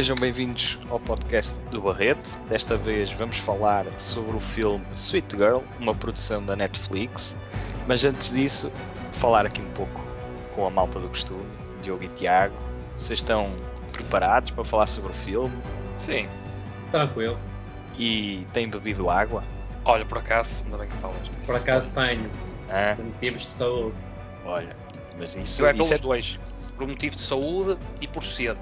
Sejam bem-vindos ao podcast do Barreto. Desta vez vamos falar sobre o filme Sweet Girl, uma produção da Netflix. Mas antes disso, falar aqui um pouco com a malta do costume, Diogo e Tiago. Vocês estão preparados para falar sobre o filme? Sim. Tranquilo. E têm bebido água? Olha, por acaso, ainda bem que falas. Por acaso tenho. Ah, Por motivos de saúde. olha, mas isso, Eu é isso pelos dois. Por motivo de saúde e por sede.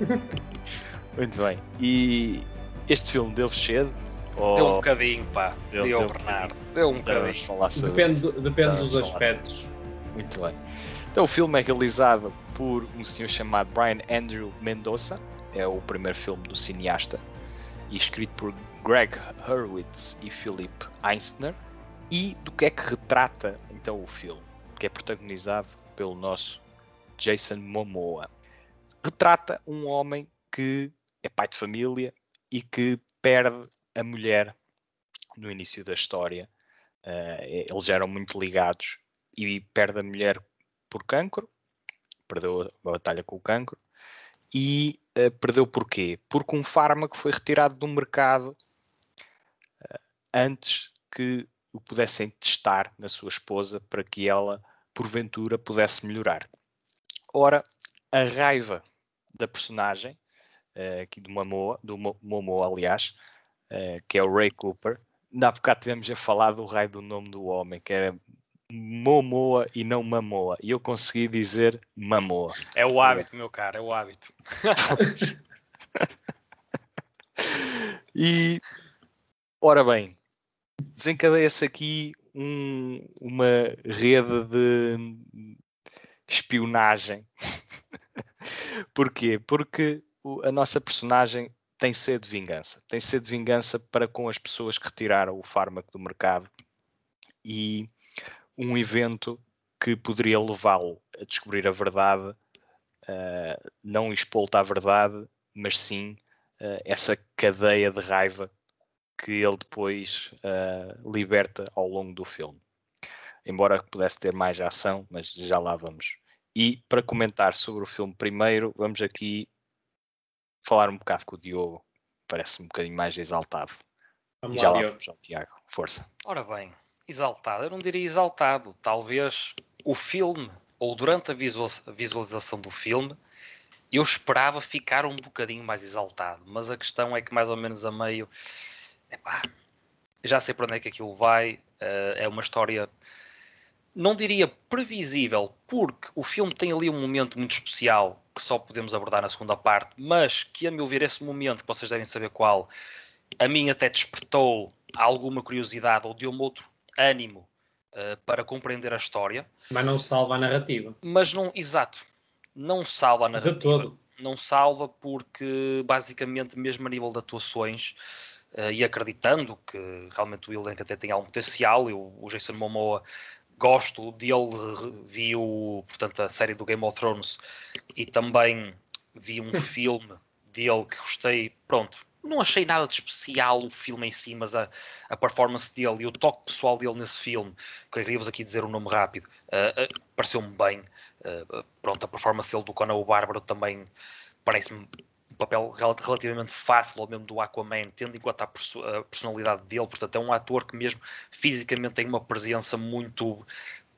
Muito bem. E este filme deu-vos cedo? Ou Deu um bocadinho, pá. Deu- Deu, deu- Bernardo. Deu um bocadinho. falar sobre Depende, isso? depende dos aspectos. Muito bem. Então o filme é realizado por um senhor chamado Brian Andrew Mendoza, é o primeiro filme do cineasta, e escrito por Greg Hurwitz e Philip Einstein. E do que é que retrata então o filme, que é protagonizado pelo nosso Jason Momoa. Retrata um homem que é pai de família e que perde a mulher no início da história. Eh, eles eram muito ligados e perde a mulher por cancro, perdeu a batalha com o cancro, e eh, perdeu porquê? Porque um fármaco foi retirado do mercado eh, antes que o pudessem testar na sua esposa para que ela, porventura, pudesse melhorar. Ora, a raiva da personagem, eh, aqui do Momoa, do Mo- Momoa, aliás, eh, que é o Ray Cooper, há bocado tivemos a falar do raio do nome do homem, que era Momoa e não Mamoa. E eu consegui dizer Mamoa. É o hábito, meu caro, é o hábito. E, ora bem, desencadeia-se aqui um- uma rede de espionagem. Porquê? Porque a nossa personagem tem sede de vingança. Tem sede de vingança para com as pessoas que retiraram o fármaco do mercado e um evento que poderia levá-lo a descobrir a verdade, eh, não expô-lo verdade, mas sim eh, essa cadeia de raiva que ele depois eh, liberta ao longo do filme. Embora pudesse ter mais ação, mas já lá vamos. E para comentar sobre o filme primeiro, vamos aqui falar um bocado com o Diogo. Parece um bocadinho mais exaltado. Vamos já lá, Diogo. vamos ao Tiago. Força. Ora bem, exaltado. Eu não diria exaltado. Talvez o filme, ou durante a visualização do filme, eu esperava ficar um bocadinho mais exaltado. Mas a questão é que mais ou menos a meio. Epá, já sei para onde é que aquilo vai. eh, é uma história. Não diria previsível, porque o filme tem ali um momento muito especial que só podemos abordar na segunda parte, mas que, a meu ver, esse momento, que vocês devem saber qual, a mim até despertou alguma curiosidade ou deu-me outro ânimo eh, para compreender a história, Mas não salva a narrativa. mas não, exato, não salva a De narrativa. todo. Não salva porque, basicamente, mesmo a nível de atuações, eh, e acreditando que realmente o elenco até tem algum potencial, eu, o Jason Momoa gosto dele, vi o, portanto, a série do Game of Thrones e também vi um filme dele que gostei, pronto, não achei nada de especial o filme em si, mas a, a performance dele e o toque pessoal dele nesse filme, que eu queria-vos aqui dizer o nome rápido, eh, eh, pareceu-me bem. Eh, pronto, a performance dele do Conan o Bárbaro também parece-me um papel rel- relativamente fácil, ou mesmo do Aquaman, tendo em conta a, perso- a personalidade dele. Portanto, é um ator que mesmo fisicamente tem uma presença muito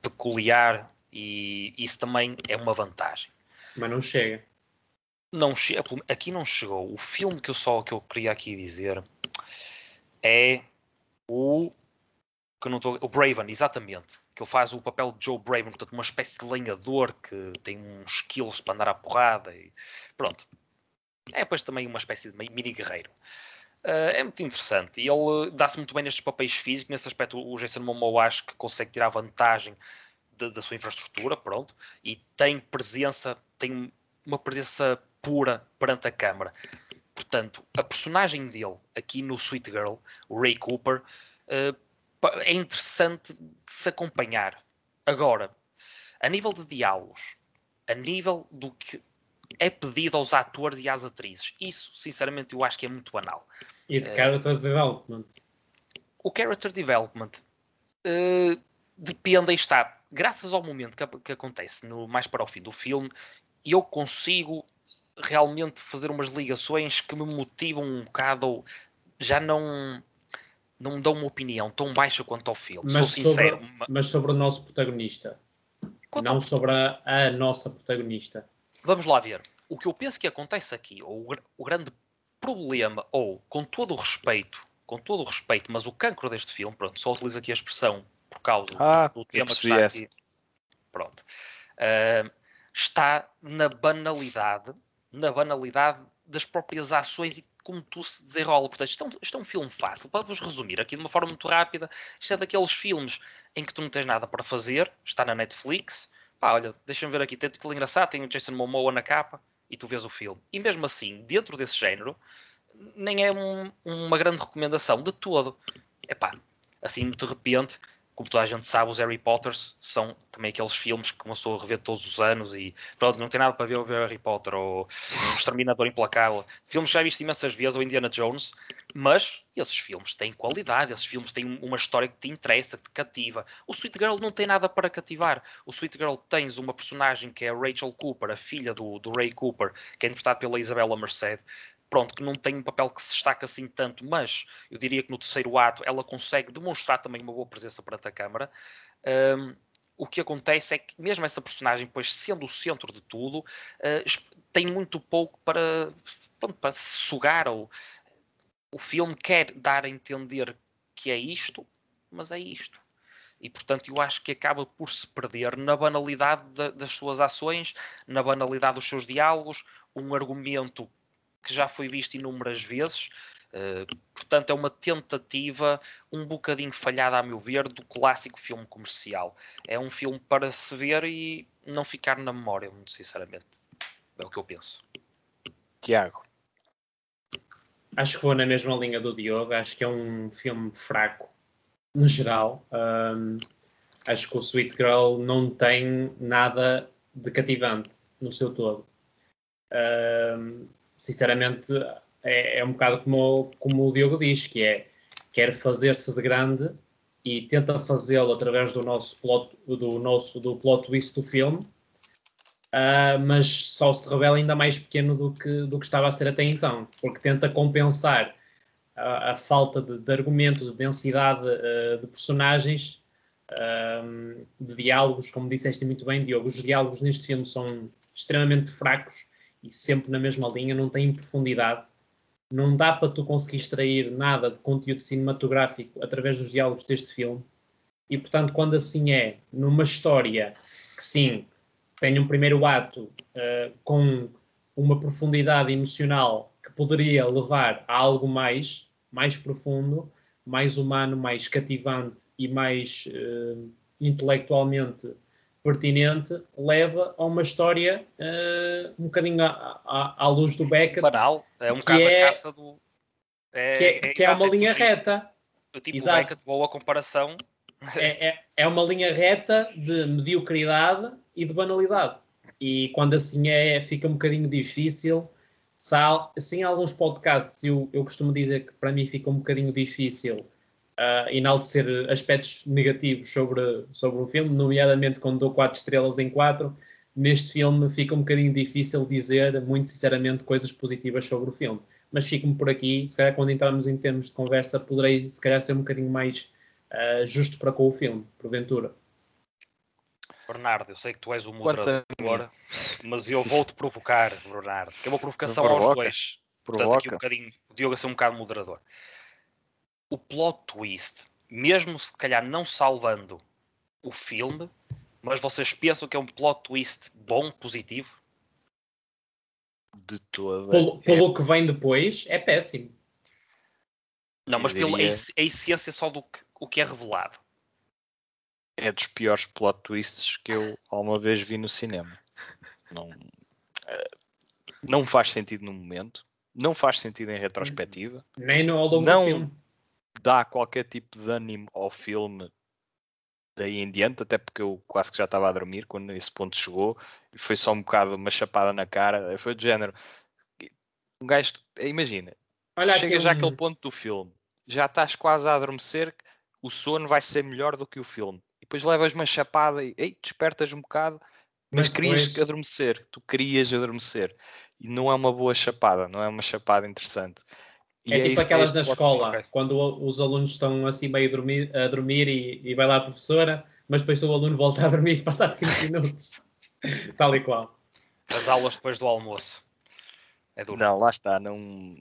peculiar e isso também é uma vantagem Mas não chega. não che- aqui não chegou. O filme que eu só que eu queria aqui dizer é o que não tô, o Braven, exatamente. Que ele faz o papel de Joe Braven, portanto, uma espécie de lenhador que tem uns skills para andar à porrada e pronto. É depois também uma espécie de mini guerreiro. Ah, é muito interessante e ele dá-se muito bem nestes papéis físicos. Nesse aspecto, o Jason Momoa acho que consegue tirar vantagem de- da sua infraestrutura, pronto, e tem presença, tem uma presença pura perante a câmara. Portanto, a personagem dele aqui no Sweet Girl, o Ray Cooper, eh, pa- é interessante de se acompanhar. Agora, a nível de diálogos, a nível do que é pedido aos atores e às atrizes, isso, sinceramente, eu acho que é muito banal. E de character development. O character development eh, depende, está. Graças ao momento que, que acontece no, mais para o fim do filme, eu consigo realmente fazer umas ligações que me motivam um bocado, ou já não não me dão uma opinião tão baixa quanto ao filme. Mas Sou sincero. sobre, ma- mas sobre o nosso protagonista. quanto não ao- sobre a, a nossa protagonista. Vamos lá ver. O que eu penso que acontece aqui, ou o, gr- o grande problema, ou com todo o respeito, com todo o respeito, mas o cancro deste filme, pronto, só utilizo aqui a expressão por causa Ah, do tema que está aqui. Pronto. Ah, está na banalidade, na banalidade das próprias ações e como tu se desenrola. Portanto, isto é um, isto é um filme fácil. Para vos resumir aqui de uma forma muito rápida, isto é daqueles filmes em que tu não tens nada para fazer, está na Netflix. Pá, olha, deixa-me ver aqui, tem título engraçado, tem o Jason Momoa na capa e tu vês o filme. E mesmo assim, dentro desse género, nem é um- uma grande recomendação de todo. Epá, assim de repente, como toda a gente sabe, os Harry Potters são também aqueles filmes que começou a rever todos os anos e pronto, não tem nada para ver o Harry Potter ou o Exterminador Implacável. Filmes que já viste imensas vezes, ou Indiana Jones, mas esses filmes têm qualidade, esses filmes têm uma história que te interessa, que te cativa. O Sweet Girl não tem nada para cativar. O Sweet Girl tens uma personagem que é a Rachel Cooper, a filha do, do Ray Cooper, que é interpretada pela Isabella Merced. Pronto, que não tem um papel que se destaca assim tanto, mas eu diria que no terceiro ato ela consegue demonstrar também uma boa presença perante a câmara. Um, o que acontece é que mesmo essa personagem, pois sendo o centro de tudo, uh, tem muito pouco para, para sugar ou o filme quer dar a entender que é isto, mas é isto. E portanto eu acho que acaba por se perder na banalidade da- das suas ações, na banalidade dos seus diálogos, um argumento que já foi visto inúmeras vezes. Uh, portanto, é uma tentativa um bocadinho falhada, a meu ver, do clássico filme comercial. É um filme para se ver e não ficar na memória, muito sinceramente. É o que eu penso. Tiago. Acho que vou na mesma linha do Diogo. Acho que é um filme fraco, no geral. Um, acho que o Sweet Girl não tem nada de cativante no seu todo. Um, sinceramente, é, é um bocado como, como o Diogo diz, que é quer fazer-se de grande e tenta fazê-lo através do nosso plot, do nosso do plot twist do filme, ah, mas só se revela ainda mais pequeno do que, do que estava a ser até então, porque tenta compensar a, a falta de, de argumentos, de densidade ah, de personagens, ah, de diálogos, como disseste muito bem, Diogo, os diálogos neste filme são extremamente fracos e sempre na mesma linha, não têm profundidade. Não dá para tu conseguir extrair nada de conteúdo cinematográfico através dos diálogos deste filme. E, portanto, quando assim é, numa história que sim, tem um primeiro ato uh, com uma profundidade emocional que poderia levar a algo mais, mais profundo, mais humano, mais cativante e mais uh, intelectualmente pertinente, leva a uma história uh, um bocadinho à, à, à, luz do Beckett. Banal, é um bocado é, a caça do. É, que é, que é uma linha fugir. reta. O tipo Exato. Beckett, boa comparação. É, é, é uma linha reta de mediocridade e de banalidade. E quando assim é, fica um bocadinho difícil. Se há, assim, alguns podcasts, eu, eu costumo dizer que para mim fica um bocadinho difícil uh, enaltecer aspectos negativos sobre, sobre o filme, nomeadamente quando dou 4 estrelas em 4. Neste filme fica um bocadinho difícil dizer, muito sinceramente, coisas positivas sobre o filme. Mas fico-me por aqui. Se calhar, quando entrarmos em termos de conversa, poderei, se calhar, ser um bocadinho mais uh, justo para com o filme, porventura. Bernardo, eu sei que tu és o moderador, mas eu vou-te provocar, Bernardo, que é uma provocação Provoca. aos dois. Portanto, aqui um Provoca. bocadinho, o Diogo a ser um bocado moderador. O plot twist, mesmo se calhar não salvando o filme, mas vocês pensam que é um plot twist bom, positivo? De toda. Pelo, pelo que vem depois, é péssimo. Não, mas pela a, diria- ess- a essência só do que, o que é revelado. é dos piores plot twists que eu alguma vez vi no cinema. Não, eh, não faz sentido no momento, não faz sentido em retrospectiva, Nem no, ao longo Não. do filme. Dá qualquer tipo de ânimo ao filme daí em diante, até porque eu quase que já estava a dormir quando esse ponto chegou e foi só um bocado uma chapada na cara. Foi do género. Um gajo, imagina, Olha chega aquele- já àquele ponto do filme, já estás quase a adormecer, o sono vai ser melhor do que o filme. E depois levas uma chapada e ei, despertas um bocado, mas, Mas querias depois- adormecer, tu querias adormecer. e não é uma boa chapada, não é uma chapada interessante. E É, tipo isso- aquelas este na escola, quando os alunos estão assim meio a dormir, a dormir e, e vai lá a professora, mas depois o aluno volta a dormir passado 5 minutos. Tal e qual. As aulas depois do almoço. É duro. Não, lá está, não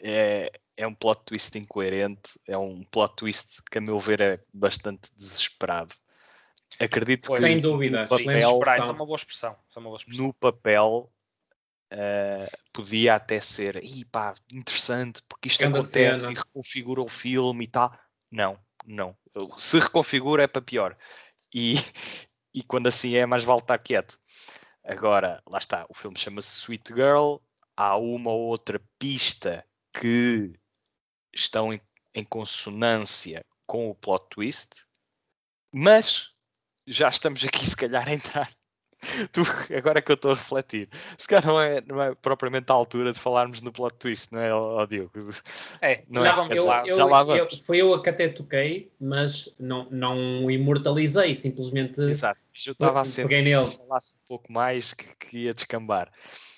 é, é um plot twist incoerente, é um plot twist que a meu ver é bastante desesperado. Acredito que Sem dúvida. no Sim, papel, isso é expressão. uma boa expressão. Isso é uma boa expressão. no papel eh, podia até ser "Ih, pá, interessante porque isto Grande acontece cena." e reconfigura o filme e tal. Não, não. Se reconfigura é para pior. E, e quando assim é, mais vale estar quieto. Agora, lá está, o filme chama-se Sweet Girl, há uma ou outra pista que estão em, em consonância com o plot twist, mas já estamos aqui se calhar a entrar. Tu, agora que eu estou a refletir, se calhar não é, não é propriamente a altura de falarmos no plot twist, não é, ó, Diogo? É, Não já é? vamos Eu, lá. eu- já lá eu- vamos. foi eu que até toquei, mas não, não o imortalizei, simplesmente Exato, eu estava a peguei sentir que nele. se falasse um pouco mais que, que ia descambar.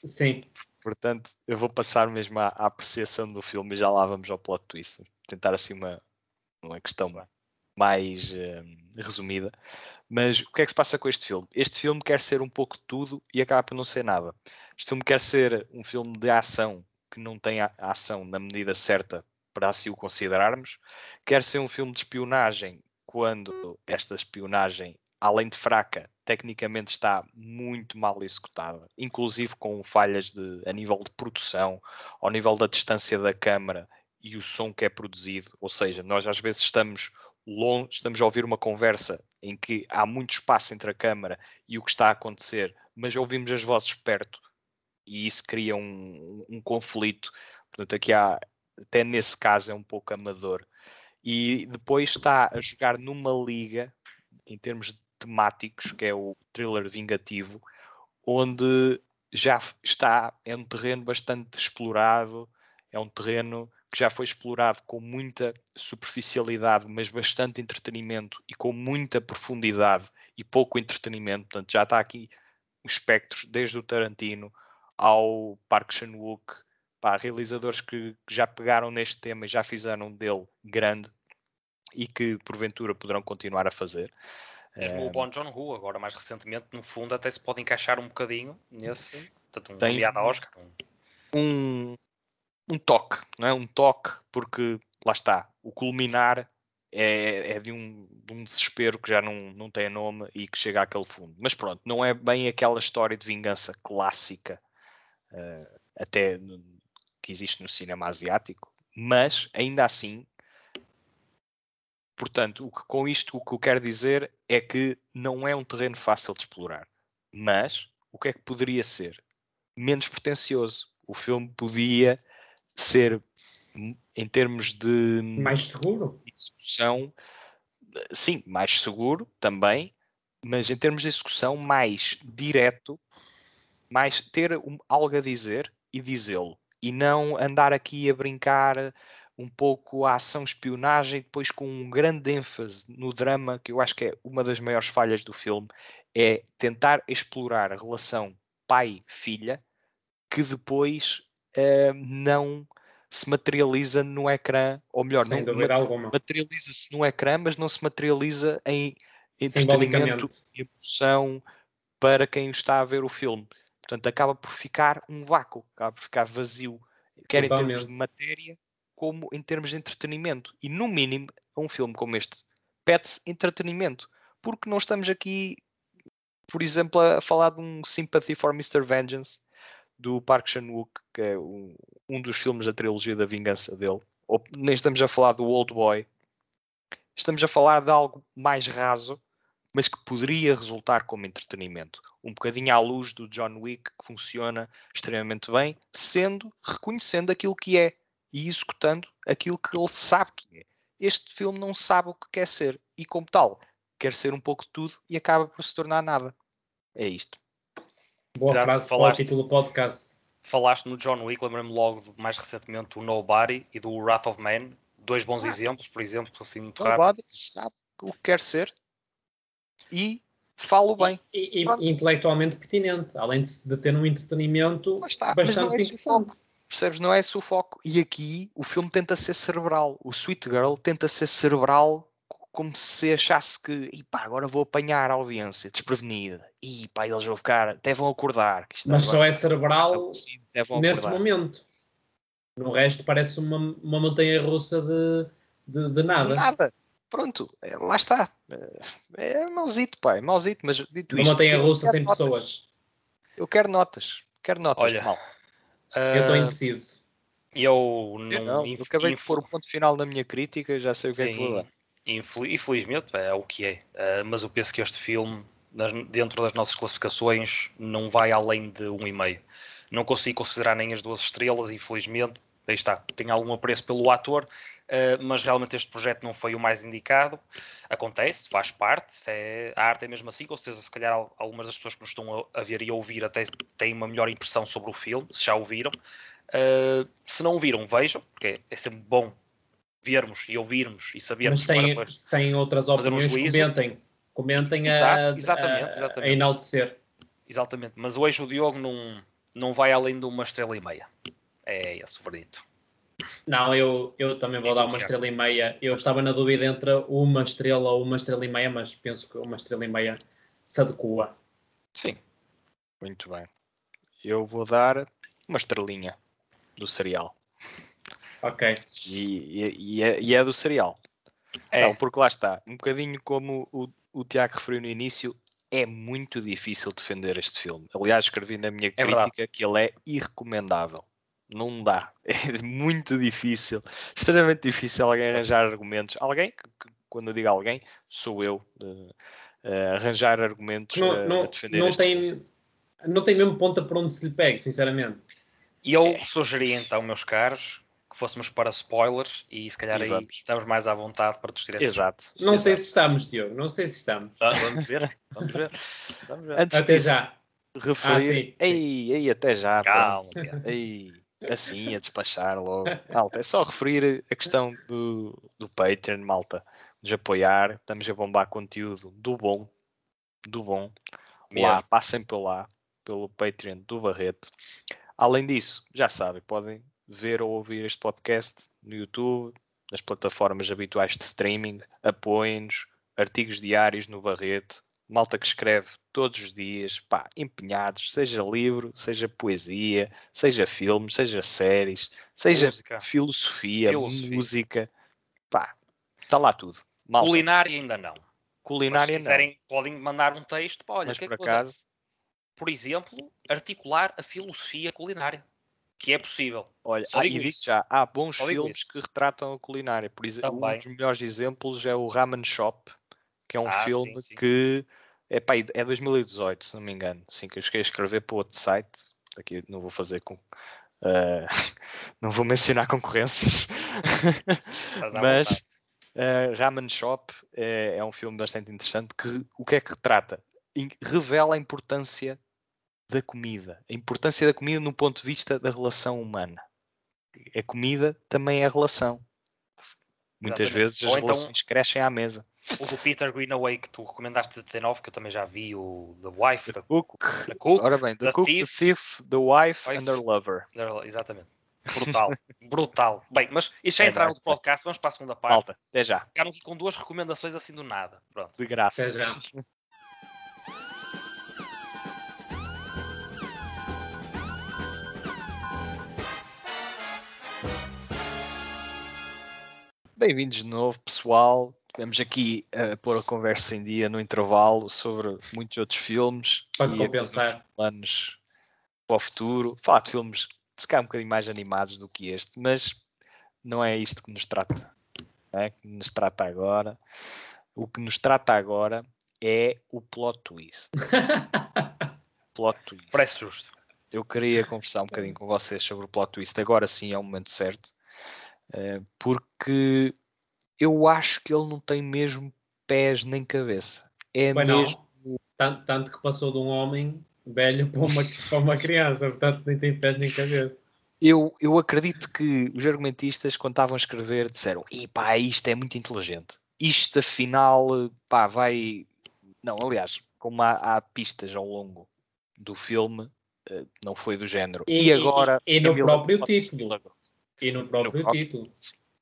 sim. Portanto, eu vou passar mesmo à, à apreciação do filme e já lá vamos ao plot twist. Tentar assim uma, uma questão mais eh, resumida. Mas o que é que se passa com este filme? Este filme quer ser um pouco de tudo e acaba por não ser nada. Este filme quer ser um filme de ação que não tem a ação na medida certa para assim o considerarmos. Quer ser um filme de espionagem quando esta espionagem, além de fraca, tecnicamente está muito mal executada, inclusive com falhas de, a nível de produção, ao nível da distância da câmara e o som que é produzido. Ou seja, nós às vezes estamos longe, estamos a ouvir uma conversa em que há muito espaço entre a câmara e o que está a acontecer, mas ouvimos as vozes perto e isso cria um, um conflito. Portanto, aqui há, até nesse caso é um pouco amador. E depois está a jogar numa liga, em termos temáticos, que é o thriller vingativo, onde já está, é um terreno bastante explorado, é um terreno que já foi explorado com muita superficialidade, mas bastante entretenimento e com muita profundidade e pouco entretenimento. Portanto, já está aqui os espectros, desde o Tarantino ao Park Chan-wook, pá, realizadores que, que já pegaram neste tema e já fizeram dele grande e que porventura poderão continuar a fazer. Mesmo Eh, o Bon Joon-ho, agora mais recentemente, no fundo até se pode encaixar um bocadinho nesse, portanto, um Tem- nomeado a Oscar. um- um, um toque, não é? Um toque, porque lá está, o culminar é, é de, um, de um desespero que já não, não tem nome e que chega àquele fundo. Mas pronto, não é bem aquela história de vingança clássica, eh, até no- que existe no cinema asiático, mas ainda assim, portanto, o que, com isto o que eu quero dizer é que não é um terreno fácil de explorar, mas o que é que poderia ser? Menos pretencioso. O filme podia ser, em termos de Mais seguro? execução, sim, mais seguro também, mas em termos de execução, mais direto, mais ter um- algo a dizer e dizê-lo, e não andar aqui a brincar um pouco a ação espionagem, depois com um grande ênfase no drama, que eu acho que é uma das maiores falhas do filme, é tentar explorar a relação pai-filha, que depois eh, não se materializa no ecrã, ou melhor, Sem não materializa-se no ecrã, mas não se materializa em entretenimento e emoção para quem está a ver o filme. Portanto, acaba por ficar um vácuo, acaba por ficar vazio, quer em termos de Totalmente. matéria, como em termos de entretenimento. E no mínimo, um filme como este pede-se entretenimento, porque não estamos aqui, por exemplo, a falar de um Sympathy for Mr. Vengeance do Park Chan-wook, que é um, um dos filmes da trilogia da vingança dele. Ou nem estamos a falar do Old Boy. Estamos a falar de algo mais raso, mas que poderia resultar como entretenimento. Um bocadinho à luz do John Wick, que funciona extremamente bem, sendo, reconhecendo aquilo que é e executando aquilo que ele sabe que é. Este filme não sabe o que quer ser e, como tal, quer ser um pouco de tudo e acaba por se tornar nada. É isto. Boa Já frase para o falaste. título do podcast. Falaste no John Wick, lembrei-me logo de, mais recentemente do Nobody e do Wrath of Man. Dois bons Ah. exemplos, por exemplo, assim muito rápido. Bobby sabe o que quer ser e falo bem. E, e- e intelectualmente pertinente, além de, de ter um entretenimento Mas está, bastante é interessante. Percebes? Não é esse o foco. E aqui o filme tenta ser cerebral. O Sweet Girl tenta ser cerebral como se achasse que, e pá, agora vou apanhar a audiência desprevenida. E pá, eles vão ficar, até vão acordar. que isto Mas só é cerebral vão nesse acordar. momento. No resto parece uma, uma montanha russa de, de, de nada. Nada. Pronto, é, lá está. É, é mauzito, pá, é mauzito, mas dito Uma isto, montanha eu russa sem notas. pessoas. Eu quero notas. Quero notas. Olha, mal. Eu estou Ah, indeciso. eu não, Eu, não, eu acabei de pôr o ponto final na minha crítica, já sei o que é que vou Sim, dar. Infel- infelizmente é o que é. Ah, mas eu penso que este filme, dentro das nossas classificações, não vai além de um e meio. Não consigo considerar nem as duas estrelas, infelizmente. Aí está, tenho algum apreço pelo ator, ah, mas realmente este projeto não foi o mais indicado. Acontece, faz parte, é, a arte é mesmo assim, com certeza se calhar al- algumas das pessoas que nos estão a, ver e a ouvir até têm uma melhor impressão sobre o filme, se já o viram. Ah, se não o viram, vejam, porque é, é sempre bom vermos e ouvirmos e sabermos Mas tem, para se têm outras fazer um comentem. Comentem a, Exato, exatamente, a- exatamente. a enaltecer. Exatamente, mas hoje o Diogo não, não vai além de uma estrela e meia. É esse o verdito. Não, eu, eu também vou E dar uma estrela e meia. Eu estava na dúvida entre uma estrela ou uma estrela e meia, mas penso que uma estrela e meia se adequa. Sim. Muito bem. Eu vou dar uma estrelinha do cereal. Ok. E, e- e é, e é do cereal. É, Não, porque lá está. Um bocadinho como o, o Tiago referiu no início, é muito difícil defender este filme. Aliás, escrevi na minha É verdade. crítica que ele é irrecomendável. Não dá. É muito difícil. Extremamente difícil alguém arranjar argumentos. Alguém, que- que- quando eu digo alguém, sou eu. eh, eh, arranjar argumentos Não, eh, a não, defender não, este filme. tem, não tem mesmo ponta por onde se lhe pegue, sinceramente. E eu sugeri então, meus caros, que fôssemos para spoilers e se calhar E aí estamos mais à vontade para discutir esse Exato. Não sei exato. se estamos, Diogo. Não sei se estamos. Ah, Vamos ver, vamos ver. Vamos ver. Antes Até disso, já. referir. Ah, sim, sim. Ei, ei, até já. Calma. Ei, assim, a despachar logo. Malta, é só referir a questão do, do Patreon, malta. Nos apoiar, estamos a bombar conteúdo do bom, do bom. Lá, Mesmo. passem por lá, pelo Patreon do Barreto. Além disso, já sabem, podem ver ou ouvir este podcast no YouTube, nas plataformas habituais de streaming, apoiem-nos, artigos diários no Barreto, malta que escreve todos os dias, pá, empenhados, seja livro, seja poesia, seja filmes, seja séries, seja Música. filosofia, Filosofia. música, pá, está lá tudo. Malta, Culinária ainda não. Mas culinária se quiserem, podem mandar um texto. Pá, não, olha, mas o que é por que você- acaso, por exemplo, articular a filosofia culinária, que é possível. olha, Só ah, e digo já, há bons Só filmes que retratam a culinária, por exemplo, um Também. dos melhores exemplos é o Ramen Shop, que é um Ah, filme sim, sim. que é, pá, é 2018, se não me engano, assim que eu cheguei a escrever para outro site, aqui não vou fazer com eh, não vou mencionar concorrências, mas eh, Ramen Shop é, é um filme bastante interessante que o que é que retrata? Revela a importância da comida, a importância da comida no ponto de vista da relação humana. A comida também é relação. Muitas Exatamente. vezes as então- relações crescem à mesa. O do Peter Greenaway que tu recomendaste de 79, que eu também já vi, o The Wife, The The, Cook, The Cook. ora bem, The, The Cook, Thief, The Thief, The Wife, Wife. and The Lover. Exatamente. Brutal. Brutal. Bem, mas isto já É entraram no podcast, vamos para a segunda parte. Malta, até já, Ficaram aqui com duas recomendações assim do nada. Pronto. de graça. Até já. Bem-vindos de novo, pessoal. Vamos aqui a pôr a conversa em dia no intervalo sobre muitos outros filmes Para e compensar. planos para o futuro. Falar de filmes se calhar um bocadinho mais animados do que este, mas não é isto que nos trata. Não é que nos trata agora. O que nos trata agora é o plot twist. plot twist. Parece justo. Eu queria conversar um bocadinho com vocês sobre o plot twist. Agora sim é o momento certo. Eh, porque eu acho que ele não tem mesmo pés nem cabeça. É não. mesmo. Tanto, tanto que passou de um homem velho para uma, para uma criança, portanto nem tem pés nem cabeça. Eu, eu acredito que os argumentistas, quando estavam a escrever, disseram: e pá, isto é muito inteligente. Isto afinal, pá, vai. Não, aliás, como há, há pistas ao longo do filme, eh, não foi do género. E- E, e- agora. e no Camila próprio título. E no próprio próprio- título.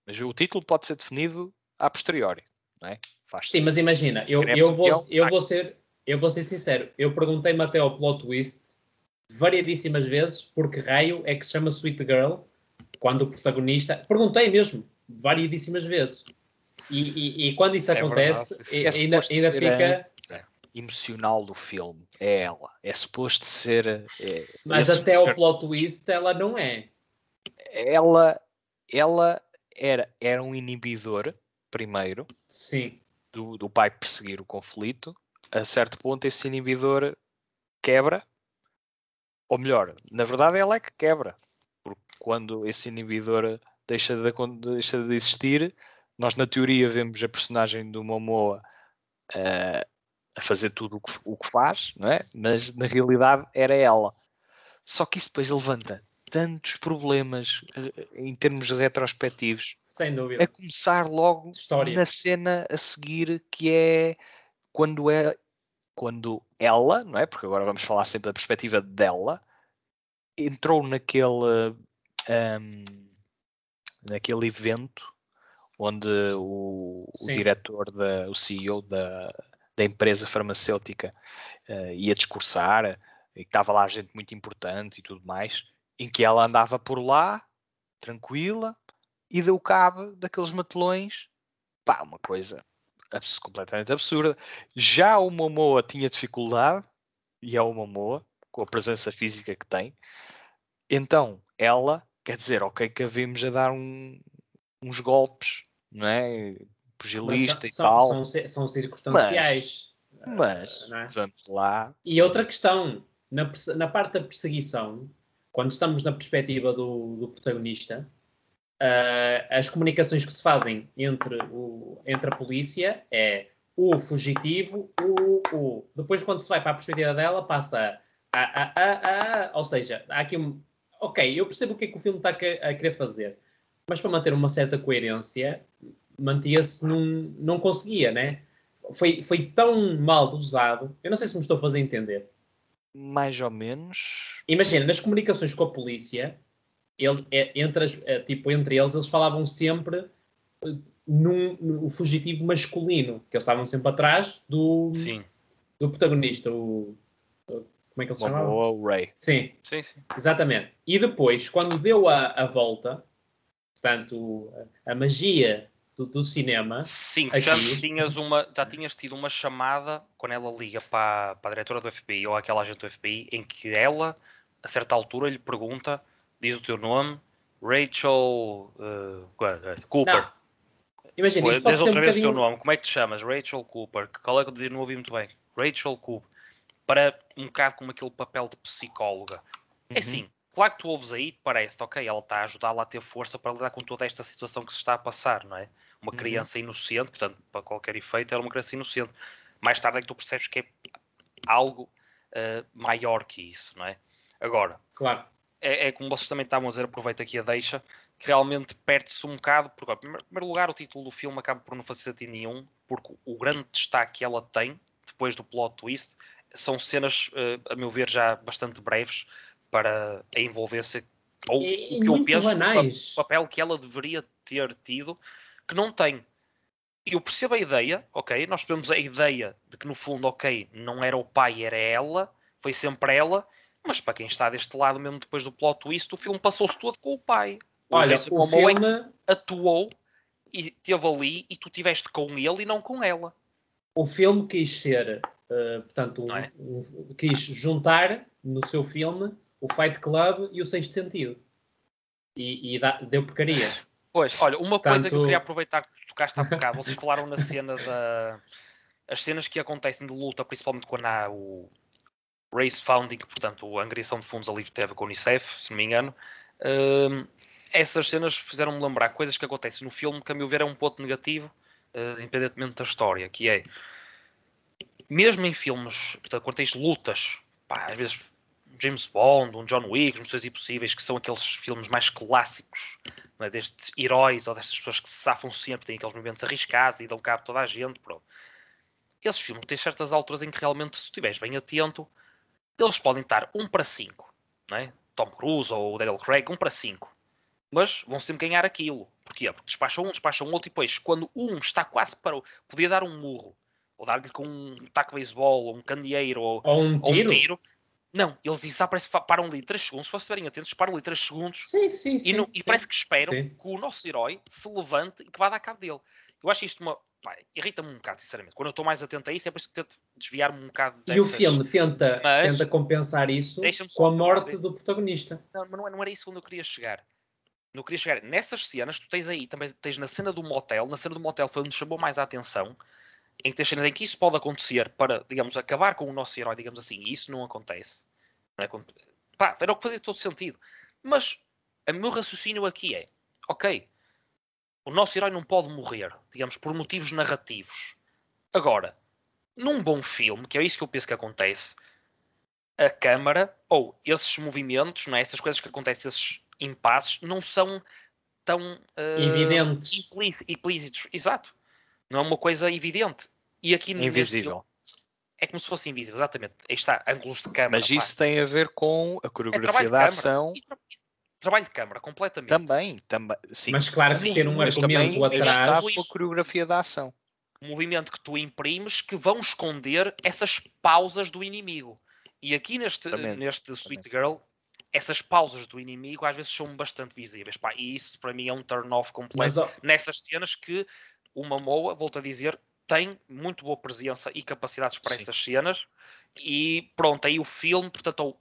Mas o título pode ser definido a posteriori, não é? Faz Sim, mas imagina, eu, eu, vou, guião? eu, vou ser, eu vou ser sincero, eu perguntei-me até ao plot twist variadíssimas vezes por que raio é que se chama Sweet Girl quando o protagonista. Perguntei mesmo, variadíssimas vezes. E, e- e quando isso É acontece, verdade. É ainda, suposto ainda fica. emocional do filme. É ela. É suposto ser. é- Mas até ao plot twist ela não é. Ela, ela era, era um inibidor, primeiro, Sim. do, do pai perseguir o conflito. A certo ponto, esse inibidor quebra. Ou melhor, na verdade, ela é que quebra. Porque quando esse inibidor deixa de, deixa de existir, nós, na teoria, vemos a personagem do Momoa eh, a fazer tudo o que, o que faz, não é? mas na realidade era ela. Só que isso depois levanta tantos problemas eh, em termos retrospectivos. Sem dúvida. A começar logo História. na cena a seguir, que é quando é quando ela, não é? Porque agora vamos falar sempre da perspectiva dela, entrou naquele ahm, naquele evento onde o, o diretor da, o CEO da, da empresa farmacêutica eh, ia discursar e que estava lá gente muito importante e tudo mais, em que ela andava por lá, tranquila, e deu cabo daqueles matelões, pá, uma coisa abs- completamente absurda. Já o Momoa tinha dificuldade, e é o Momoa, com a presença física que tem, então ela, quer dizer, ok, que a vimos a dar um- uns golpes, não é? Mas Pugilista e tal, são, são, são circunstanciais. mas não é? vamos lá. E outra questão, na, na parte da perseguição, quando estamos na perspectiva do, do protagonista, ah, as comunicações que se fazem entre, o, entre a polícia é o fugitivo, o, o. Depois, quando se vai para a perspectiva dela, passa a, a, a, a, a. Ou seja, há aqui um. Ok, eu percebo o que é que o filme está a querer fazer, mas para manter uma certa coerência, mantia-se num. Não conseguia, né? Foi, foi tão mal usado. Eu não sei se me estou a fazer entender. Mais ou menos. Imagina, nas comunicações com a polícia, ele, é, entre, as- é, tipo, entre eles, eles falavam sempre eh, num, no fugitivo masculino, que eles estavam sempre atrás do, Sim, do protagonista, o, o- como é que ele se chamava? O Ray. Sim, sim, sim. exatamente. E depois, quando deu a, a volta, portanto, a, a magia do, do cinema, Sim, Aqui. já tinhas, uma, já tinhas tido uma chamada quando ela liga para, para a diretora do FBI ou aquela agente do FBI em que ela, a certa altura, lhe pergunta, diz o teu nome, Rachel uh, uh, Cooper. Não, imagina, isto diz ser um outra vez o teu bocadinho... nome, como é que te chamas? Rachel Cooper. Que- Qual é que eu dizer? Não ouvi muito bem. Rachel Cooper. Para um bocado como aquele papel de psicóloga. Uhum. É assim, claro que tu ouves aí, parece-te, ok, ela está a ajudá-la a ter força para lidar com toda esta situação que se está a passar, não é? Uma Uhum. criança inocente, portanto, para qualquer efeito, era uma criança inocente. Mais tarde é que tu percebes que é algo eh, maior que isso, não é? Agora, Claro, é, é como vocês também estavam a dizer, aproveito aqui a deixa, que realmente perde-se um bocado, porque, em primeiro- lugar, o título do filme acaba por não fazer sentido nenhum, porque o grande destaque que ela tem, depois do plot twist, são cenas, eh, a meu ver, já bastante breves para a envolvência, ou E- o que eu penso, banais. o papel que ela deveria ter tido, que não tem. Eu percebo a ideia, ok? Nós temos a ideia de que no fundo, ok, não era o pai, era ela, foi sempre ela, mas para quem está deste lado, mesmo depois do plot twist, o filme passou-se todo com o pai. olha, Jason o Momoa é filme... atuou e esteve ali e tu estiveste com ele e não com ela. o filme quis ser, eh, portanto, um- Não é? um- quis juntar no seu filme o Fight Club e o Sexto Sentido. E, e dá- deu porcaria. Pois, olha, uma coisa que eu Tanto- queria aproveitar que tu tocaste há bocado, vocês falaram na cena da. As cenas que acontecem de luta, principalmente quando há o Race Founding, portanto, a angariação de fundos ali que teve com a Unicef, se não me engano. hum, essas cenas fizeram-me lembrar coisas que acontecem no filme que, a meu ver, é um ponto negativo, eh, independentemente da história, que é mesmo em filmes, portanto, quando tens lutas, pá, às vezes James Bond, um John Wick, Missões Impossíveis, que são aqueles filmes mais clássicos é? destes heróis ou destas pessoas que se safam sempre, têm aqueles movimentos arriscados e dão cabo toda a gente. Pronto. esses filmes têm certas alturas em que realmente, se tu estiveres bem atento, eles podem estar 1 para 5, não é? Tom Cruise ou Daniel Craig, 1 para 5. Mas vão sempre ganhar aquilo. Porquê? Porque despacham um, despacham outro e depois, quando um está quase para podia dar um murro, ou dar-lhe com um taco de beisebol, ou um candeeiro, ou, Ou um ou um tiro. tiro. Não, eles dizem, ah, param ali 3 segundos. Se vocês estiverem atentos, param ali 3 segundos Sim, sim, sim. e, não- e sim. parece que esperam que o nosso herói se levante e que vá dar cabo dele. Eu acho isto uma. Irrita-me um bocado, sinceramente. Quando eu estou mais atento a isso, é por isso que tento desviar-me um bocado E o dessas- filme tenta, Mas- tenta compensar isso com a morte de- do protagonista. Não, mas não, não era isso onde eu queria chegar. Não queria chegar. Nessas cenas, tu tens aí, também tens na cena do motel. Na cena do motel foi onde chamou mais a atenção. Em que tens cenas em que isso pode acontecer para, digamos, acabar com o nosso herói, digamos assim. E isso não acontece. Não é? Pá, era o que fazia todo sentido. Mas o meu raciocínio aqui é: ok, o nosso herói não pode morrer, digamos, por motivos narrativos. Agora, num bom filme, que é isso que eu penso que acontece, a câmara ou esses movimentos, não é? essas coisas que acontecem, esses impasses, não são tão eh, Evidentes. implíci- implícitos. Exato. Não é uma coisa evidente. E aqui Invisível. filme é como se fosse invisível, exatamente. Aí está, ângulos de câmara. Mas pá. isso tem a ver com a é coreografia de da câmara. ação E tra- e trabalho de câmara, completamente. também. também sim. Mas claro que Sim, ter um argumento está atrás. pela coreografia da ação. um movimento que tu imprimes que vão esconder essas pausas do inimigo. E aqui neste, neste Sweet Girl, essas pausas do inimigo às vezes são bastante visíveis. Pá, e isso para mim é um turn-off completo. Mas, ó, Nessas cenas que o Momoa, volto a dizer, tem muito boa presença e capacidades para Sim. essas cenas. E pronto, aí o filme, portanto,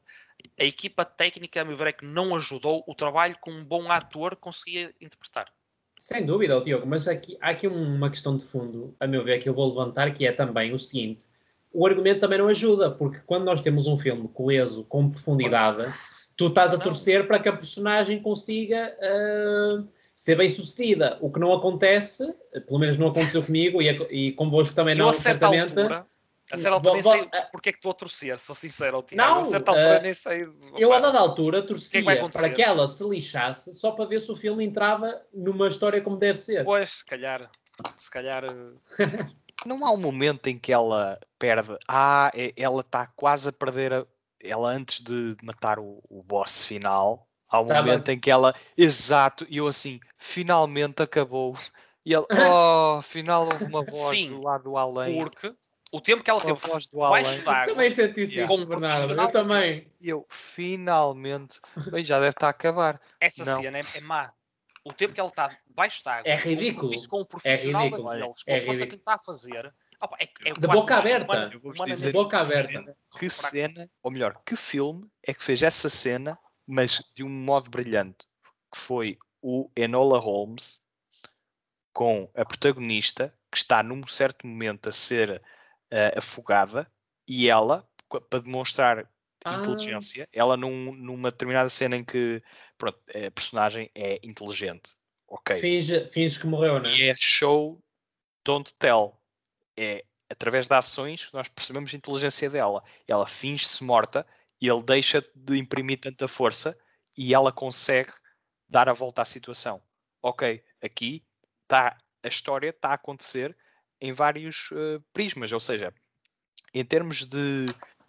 a equipa técnica, a meu ver, é que não ajudou o trabalho que um bom ator conseguia interpretar. sem dúvida, Diogo, mas aqui, há aqui uma questão de fundo, a meu ver, que eu vou levantar, que é também o seguinte: o argumento também não ajuda, porque quando nós temos um filme coeso, com profundidade, tu estás a torcer para que a personagem consiga ah, ser bem sucedida. O que não acontece, pelo menos não aconteceu comigo e, e convosco também não, certamente. altura, a certa altura nem Vo- sei vo- porque é que estou a torcer, sou sincero, Tiago. Não, a certa altura eh, nem sei. Eu, a dada altura, é torcia que acontecer? para que ela se lixasse só para ver se o filme entrava numa história como deve ser. Pois, se calhar, se calhar. eh, Não há um momento em que ela perde. Ah, é- ela está quase a perder. A... Ela antes de matar o, o boss final. Há um Tava- momento em que ela. Exato, e eu assim, finalmente acabou. E ele, oh, afinal houve uma voz Sim, do lado do além. Porque o tempo que ela Uma teve voz do debaixo além. d'água. Também Yeah. isto, Com um Bernardo. Eu também. E eu, finalmente. Bem, já deve estar a acabar. Essa Não. cena é, é má. O tempo que ela está debaixo d'água. É com um ridículo. Com o profissional ridículo. daqueles, com É a força que ridículo. ele está a fazer. opa, é, é De boca uma- aberta. Eu vou-vos humanamente dizer De boca que aberta. Que cena, ou melhor, que filme é que fez essa cena, mas de um modo brilhante? Que foi o Enola Holmes com a protagonista que está num certo momento a ser eh, afogada e ela, para demonstrar Ah. inteligência, ela num- numa determinada cena em que pronto, a personagem é inteligente. Ok. Finge, finge que morreu, não é? E é show don't tell. É através de ações nós percebemos a inteligência dela. Ela finge-se morta e ele deixa de imprimir tanta força e ela consegue dar a volta à situação. Ok, aqui está a história está a acontecer em vários eh, prismas, ou seja, em termos de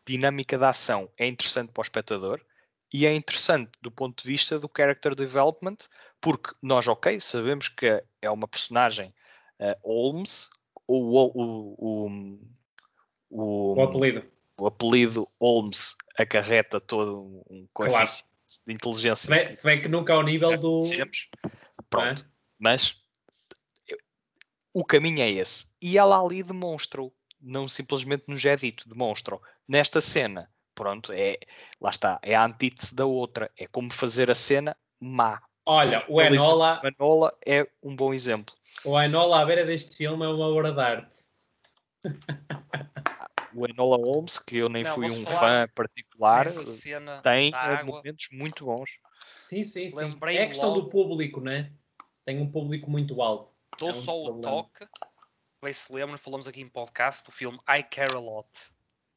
dinâmica da ação é interessante para o espectador e é interessante do ponto de vista do character development porque nós, ok, sabemos que é uma personagem eh, Holmes, ou o, o, o, o, apelido. o apelido Holmes acarreta todo um Claro. coeficiente de Se inteligência bem, se bem que nunca ao nível do. sempre. Pronto, é? mas o caminho é esse. E ela ali demonstra-o, não simplesmente nos é dito, demonstra-o. Nesta cena, pronto, é, lá está, é a antítese da outra, é como fazer a cena má. Olha, o Ele disse- Enola, é um bom exemplo. o Enola à beira deste filme é uma obra de arte. O Enola Holmes, que eu nem Não, fui um fã particular, tem momentos muito bons. Sim, sim, sim. É a questão do logo. público, não é? Tem um público muito alto. Dou É um só o toque. Bem se lembram, falamos aqui em podcast do filme I Care a Lot.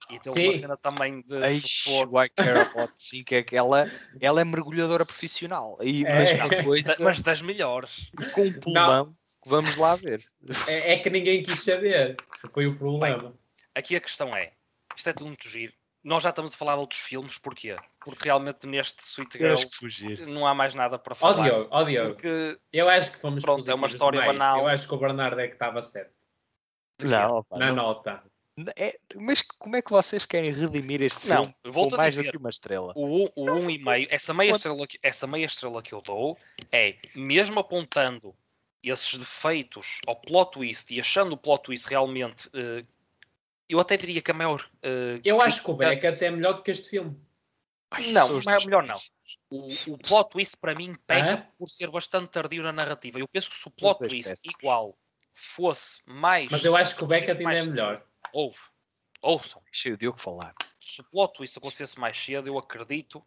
E tem Sim. uma cena também de Eixe, sufoco. I Care About, sim, que é que ela, ela é mergulhadora profissional. E, mas É. uma coisa mas das melhores. com um pulmão, que vamos lá ver. É, é que ninguém quis saber. Foi o problema. aqui a questão é: isto é tudo muito giro. Nós já estamos a falar de outros filmes, porquê? Porque realmente neste Sweet Girl Tens que fugir. não há mais nada para Ó falar. Diogo, ó Diogo. Porque Eu acho que fomos Pronto, é uma história demais. banal. Eu acho que o Bernardo é que estava certo. Não, opa, Na não- nota. é- mas como é que vocês querem redimir este Não, filme volto com a mais do dizer. que uma estrela? o, um- o um e meio, essa meia, estrela que, essa meia estrela que eu dou é, mesmo apontando esses defeitos ao plot twist e achando o plot twist realmente, eh, eu até diria que a maior. eh, Eu acho que o Beck até é melhor do que este filme. Não, mas dois melhor não. O, o plot twist para mim peca Hã? por ser bastante tardio na narrativa. Eu penso que se o plot twist igual fosse mais. Mas eu acho que o Beck acontecesse ainda é melhor. cedo- Ouve. Ouçam. Deixa o Diogo falar. se o plot twist acontecesse mais cedo, eu acredito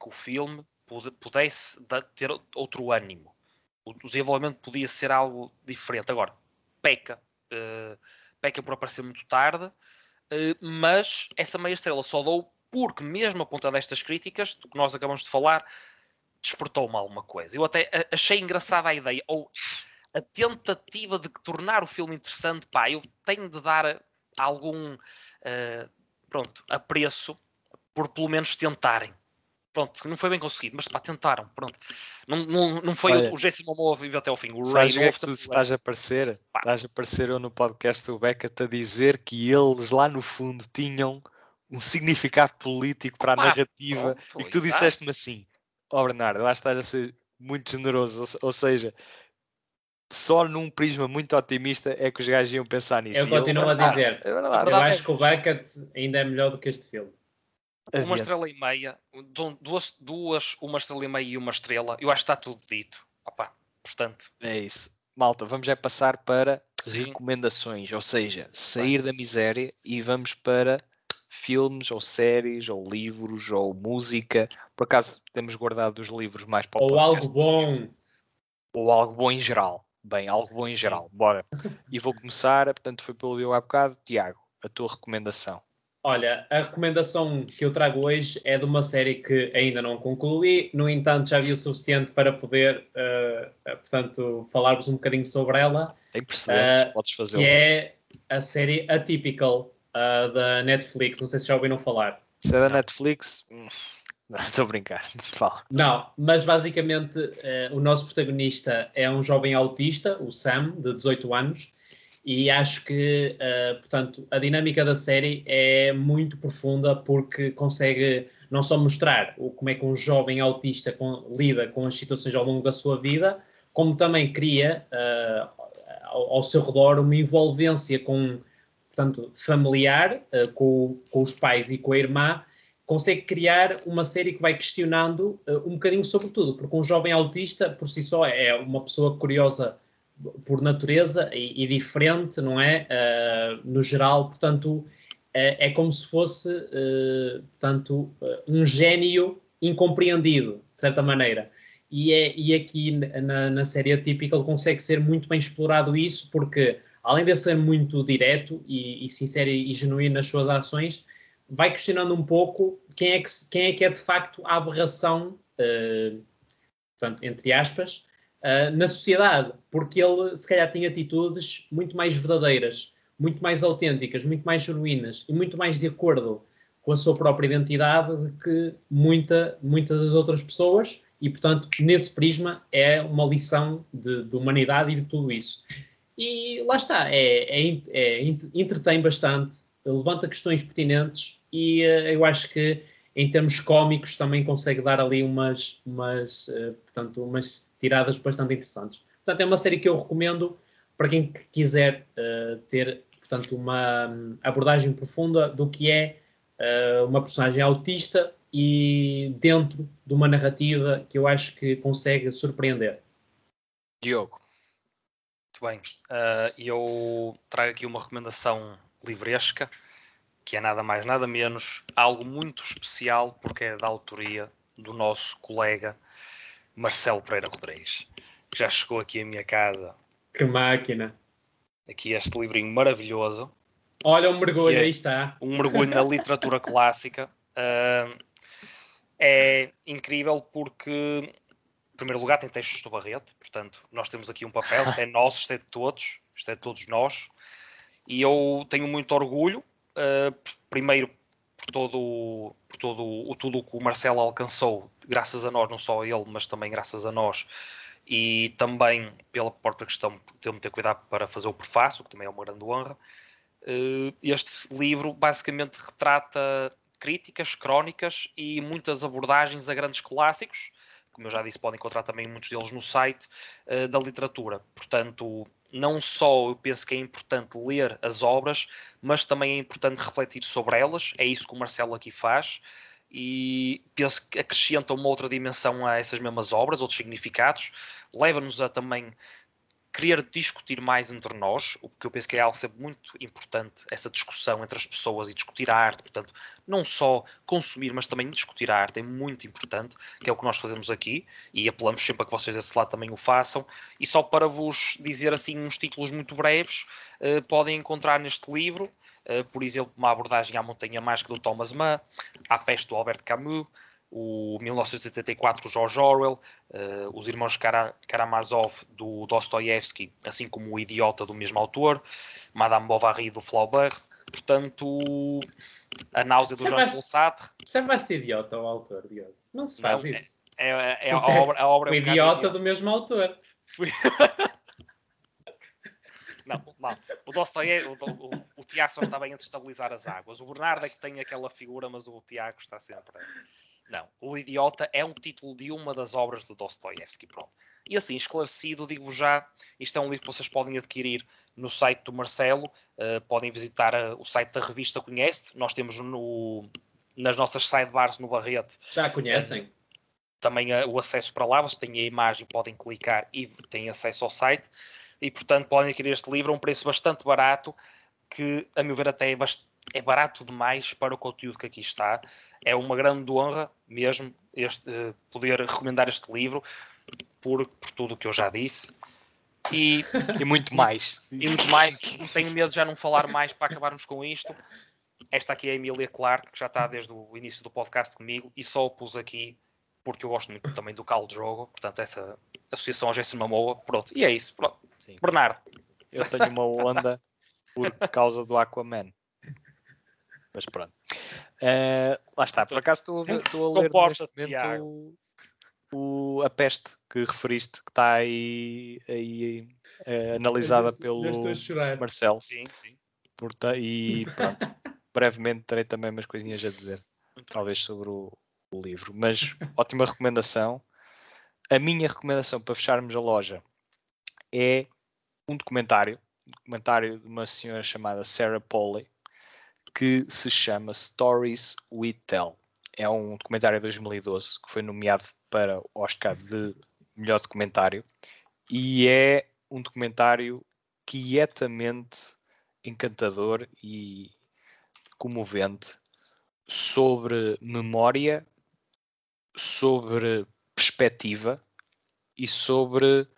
que o filme pude- pudesse ter outro ânimo. O, desenvolvimento podia ser algo diferente. Agora, peca. eh, peca por aparecer muito tarde, eh, mas essa meia estrela só dou porque, mesmo apontando estas críticas, do que nós acabamos de falar, despertou-me alguma coisa. Eu até achei engraçada a ideia, ou a tentativa de tornar o filme interessante. Pá, eu tenho de dar algum. eh, pronto, apreço por pelo menos tentarem. Pronto, não foi bem conseguido, mas pá, tentaram. Pronto. Não, não, não foi Olha, o, o Jason Momoa vive até ao fim. O Ray é que tu estás a aparecer? Pá. Estás a aparecer eu no podcast do Beckett a dizer que eles lá no fundo tinham um significado político para a narrativa pronto, e que tu disseste-me assim, ó oh, Bernardo, que estás a ser muito generoso, ou ou seja, só num prisma muito otimista é que os gajos iam pensar nisso. Eu continuo a "Ah, dizer, É verdade. Eu verdade é- acho que o Beckett ainda é melhor do que este filme. Uma Adiante. estrela e meia, du- duas, duas, uma estrela e meia e uma estrela, eu acho que está tudo dito. Opá, portanto, É isso. Malta, vamos já passar para Sim. recomendações, ou seja, sair da miséria e vamos para filmes ou séries ou livros ou música. Por acaso temos guardado os livros mais para o Ou podcast. algo bom. ou algo bom em geral. Bem, algo bom em geral. Bora. E vou começar, portanto foi pelo eu há bocado. Tiago, a tua recomendação. Olha, a recomendação que eu trago hoje é de uma série que ainda não concluí, no entanto já vi o suficiente para poder, eh, eh, portanto, falar-vos um bocadinho sobre ela, Tem precedentes, Ah, podes fazer. que é a série Atypical ah, da Netflix. Não sei se já ouviram falar. Se é da Netflix, hum, estou a brincar. Fala. Não, mas basicamente eh, o nosso protagonista é um jovem autista, o Sam, de 18 anos, e acho que, eh, portanto, a dinâmica da série é muito profunda porque consegue não só mostrar o, como é que um jovem autista com- lida com as situações ao longo da sua vida, como também cria eh, ao, ao seu redor uma envolvência com, portanto, familiar, com, com os pais e com a irmã, consegue criar uma série que vai questionando uh, um bocadinho sobre tudo, porque um jovem autista, por si só, é uma pessoa curiosa por natureza e, e diferente, não é? Uh, no geral, portanto, é, é como se fosse, uh, portanto, um gênio incompreendido, de certa maneira. E, é, e aqui na, na série atípica ele consegue ser muito bem explorado isso, porque além de ser muito direto e, e sincero e genuíno nas suas ações, vai questionando um pouco quem é que, quem é, que é de facto a aberração, uh, portanto, entre aspas, uh, na sociedade, porque ele se calhar tem atitudes muito mais verdadeiras, muito mais autênticas, muito mais genuínas e muito mais de acordo com a sua própria identidade do que muita, muitas das outras pessoas e, portanto, nesse prisma é uma lição de, de humanidade e de tudo isso. E lá está, é, é, é entretém bastante, levanta questões pertinentes e uh, eu acho que em termos cómicos também consegue dar ali umas, umas, uh, portanto, umas tiradas bastante interessantes. Portanto, é uma série que eu recomendo para quem quiser uh, ter, portanto, uma abordagem profunda do que é uh, uma personagem autista e dentro de uma narrativa que eu acho que consegue surpreender. Diogo. Muito bem. Uh, eu trago aqui uma recomendação livresca, que é nada mais, nada menos, algo muito especial, porque é da autoria do nosso colega Marcelo Pereira Rodrigues, que já chegou aqui à minha casa. Que máquina! Aqui este livrinho maravilhoso. Olha, um mergulho, é aí está. Um mergulho na literatura clássica. Uh, é incrível porque, em primeiro lugar, tem textos do Barreto, portanto, nós temos aqui um papel, isto é nosso, isto é de todos, isto é de todos nós, e eu tenho muito orgulho uh, primeiro por todo, por todo o tudo que o Marcelo alcançou, graças a nós, não só a ele, mas também graças a nós, e também pela própria questão de ter cuidado para fazer o prefácio, que também é uma grande honra. Uh, este livro basicamente retrata críticas, crónicas e muitas abordagens a grandes clássicos, como eu já disse, podem encontrar também muitos deles no site uh, da literatura. Portanto, não só eu penso que é importante ler as obras, mas também é importante refletir sobre elas. É isso que o Marcelo aqui faz. E penso que acrescenta uma outra dimensão a essas mesmas obras, outros significados, leva-nos a também querer discutir mais entre nós, o que eu penso que é algo sempre muito importante, essa discussão entre as pessoas e discutir a arte, portanto, não só consumir, mas também discutir a arte é muito importante, que é o que nós fazemos aqui, e apelamos sempre a que vocês desse lado também o façam. E só para vos dizer assim uns títulos muito breves, uh, podem encontrar neste livro, uh, por exemplo, uma abordagem à Montanha Mágica do Thomas Mann, à Peste do Albert Camus, o 1984 George Orwell, uh, os irmãos Karamazov do Dostoevsky, assim como o Idiota do mesmo autor, Madame Bovary do Flaubert, portanto a náusea do Jean-Paul Sartre. Chamaste Idiota o autor, Diogo? Não se faz Não, é- isso. É, é, é a obra, a obra o é um Idiota do mesmo autor. Fui- Não, não. O Dostoiévski, o, o, o Tiago só está bem a destabilizar as águas. O Bernardo é que tem aquela figura, mas o Tiago está sempre. Não, O Idiota é um título de uma das obras do Dostoiévski, pronto. E assim, esclarecido, digo-vos já, isto é um livro que vocês podem adquirir no site do Marcelo, uh, podem visitar uh, o site da revista Conhece, nós temos no, nas nossas sidebars no Barrete Já conhecem? também uh, o acesso para lá, vocês têm a imagem, podem clicar e têm acesso ao site, e portanto podem adquirir este livro a um preço bastante barato, que a meu ver até é, bast- é barato demais para o conteúdo que aqui está. É uma grande honra mesmo este, eh, poder recomendar este livro por, por tudo o que eu já disse. E, E muito mais. e muito mais, tenho medo de já não falar mais para acabarmos com isto. Esta aqui é a Emília Clark, que já está desde o início do podcast comigo, e só o pus aqui porque eu gosto muito também do Cal de Jogo, portanto, essa associação ao Jason Momoa. Pronto, e é isso. Pronto. Bernardo, Eu tenho uma onda por causa do Aquaman. Mas pronto. Eh, lá está, por acaso estou a, ver, estou a ler neste momento o, o- a peste que referiste, que está aí, aí, eh, analisada pelo Já estou chorar. Marcelo. sim, sim. Porta- e pronto, brevemente terei também umas coisinhas a dizer, talvez sobre o, o livro. Mas ótima recomendação. A minha recomendação para fecharmos a loja é um documentário, um documentário de uma senhora chamada Sarah Polley, que se chama Stories We Tell. É um documentário de 2012 que foi nomeado para o Oscar de melhor documentário e é um documentário quietamente encantador e comovente sobre memória, sobre perspectiva e sobre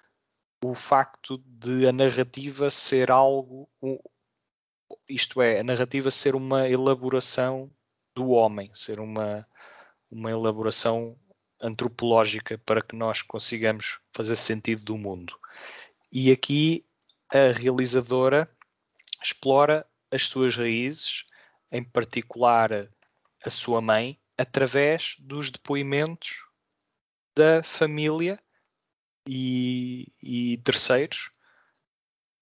o facto de a narrativa ser algo, isto é, a narrativa ser uma elaboração do homem, ser uma, uma elaboração antropológica para que nós consigamos fazer sentido do mundo. E aqui a realizadora explora as suas raízes, em particular a sua mãe, através dos depoimentos da família e, e terceiros,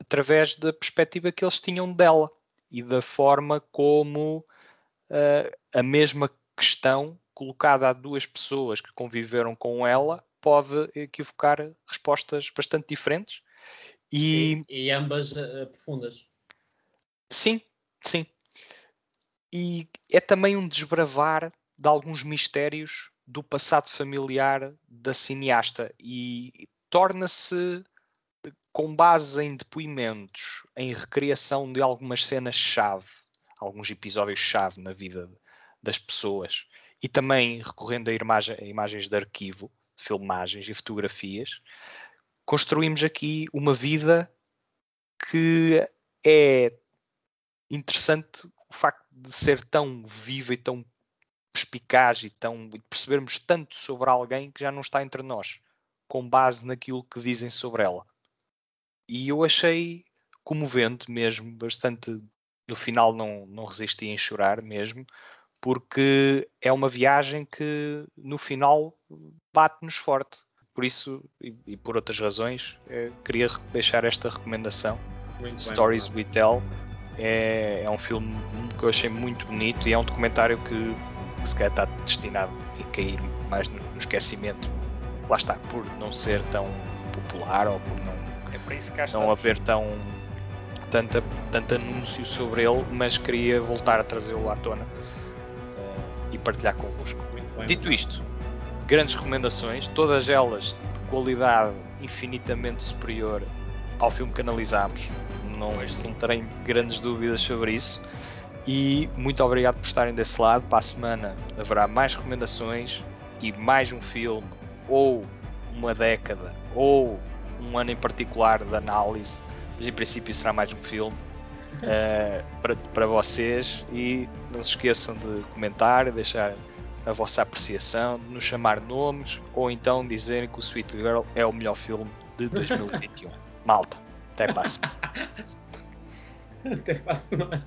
através da perspectiva que eles tinham dela e da forma como eh, a mesma questão colocada a duas pessoas que conviveram com ela pode equivocar respostas bastante diferentes. E, E, e ambas eh, profundas. Sim, sim. E é também um desbravar de alguns mistérios do passado familiar da cineasta e torna-se com base em depoimentos, em recriação de algumas cenas-chave, alguns episódios-chave na vida das pessoas e também recorrendo a, imagens de arquivo, filmagens e fotografias, construímos aqui uma vida que é interessante o facto de ser tão viva e tão perspicaz e tão percebermos tanto sobre alguém que já não está entre nós, com base naquilo que dizem sobre ela. E eu achei comovente mesmo, bastante no final não, não resisti em chorar mesmo, porque é uma viagem que no final bate-nos forte. Por isso e, e por outras razões, eh, queria deixar esta recomendação. Muito Stories bem, We Tell é, é um filme que eu achei muito bonito e é um documentário que, que se calhar está destinado a cair mais no, no esquecimento. Lá está, por não ser tão popular ou por não Para isso cá não haver tão tanta, tanto anúncio sobre ele, mas queria voltar a trazê-lo à tona eh, e partilhar convosco. muito bem, Dito isto, grandes recomendações, todas elas de qualidade infinitamente superior ao filme que analisámos. Não, não terem grandes dúvidas sobre isso. E muito obrigado por estarem desse lado. Para a semana haverá mais recomendações e mais um filme, ou uma década, ou um ano em particular de análise. Mas em princípio será mais um filme eh, para, para vocês. E não se esqueçam de comentar, deixar a vossa apreciação, de nos chamar nomes ou então dizerem que o Sweet Girl é o melhor filme de 2021. Malta, até a semana. Até a semana.